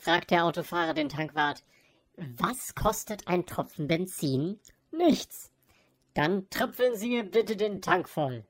fragt der Autofahrer den Tankwart. Was kostet ein Tropfen Benzin? Nichts. Dann tröpfeln Sie mir bitte den Tank voll.